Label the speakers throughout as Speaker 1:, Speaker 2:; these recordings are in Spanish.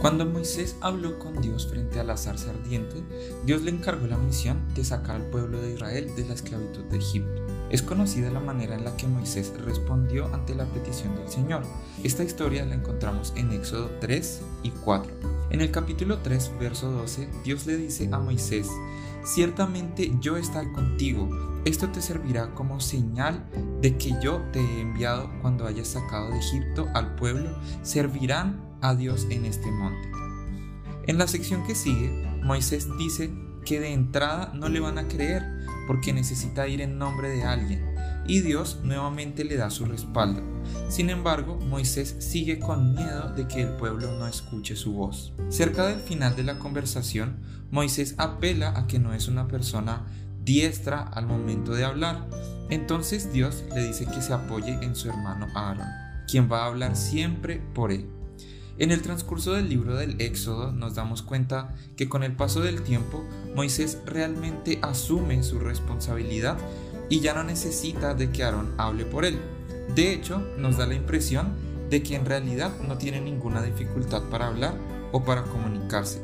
Speaker 1: Cuando Moisés habló con Dios frente a la zarza ardiente, Dios le encargó la misión de sacar al pueblo de Israel de la esclavitud de Egipto. Es conocida la manera en la que Moisés respondió ante la petición del Señor. Esta historia la encontramos en Éxodo 3 y 4. En el capítulo 3, verso 12, Dios le dice a Moisés, Ciertamente yo estaré contigo, esto te servirá como señal de que yo te he enviado cuando hayas sacado de Egipto al pueblo, servirán a Dios en este monte. En la sección que sigue, Moisés dice que de entrada no le van a creer porque necesita ir en nombre de alguien, y Dios nuevamente le da su respaldo. Sin embargo, Moisés sigue con miedo de que el pueblo no escuche su voz. Cerca del final de la conversación, Moisés apela a que no es una persona diestra al momento de hablar. Entonces Dios le dice que se apoye en su hermano Aarón, quien va a hablar siempre por él. En el transcurso del libro del Éxodo nos damos cuenta que con el paso del tiempo Moisés realmente asume su responsabilidad y ya no necesita de que Aarón hable por él. De hecho, nos da la impresión de que en realidad no tiene ninguna dificultad para hablar o para comunicarse.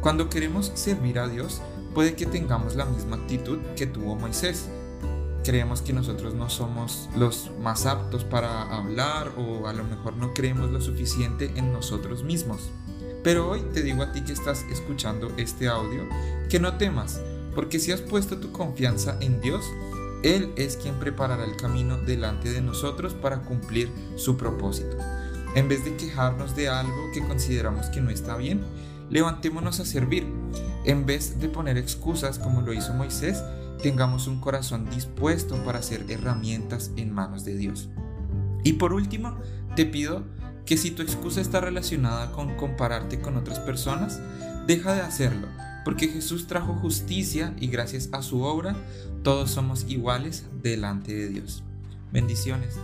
Speaker 1: Cuando queremos servir a Dios, puede que tengamos la misma actitud que tuvo Moisés creemos que nosotros no somos los más aptos para hablar o a lo mejor no creemos lo suficiente en nosotros mismos. Pero hoy te digo a ti que estás escuchando este audio que no temas, porque si has puesto tu confianza en Dios, Él es quien preparará el camino delante de nosotros para cumplir su propósito. En vez de quejarnos de algo que consideramos que no está bien, levantémonos a servir. En vez de poner excusas como lo hizo Moisés, tengamos un corazón dispuesto para ser herramientas en manos de Dios. Y por último, te pido que si tu excusa está relacionada con compararte con otras personas, deja de hacerlo, porque Jesús trajo justicia y gracias a su obra todos somos iguales delante de Dios. Bendiciones.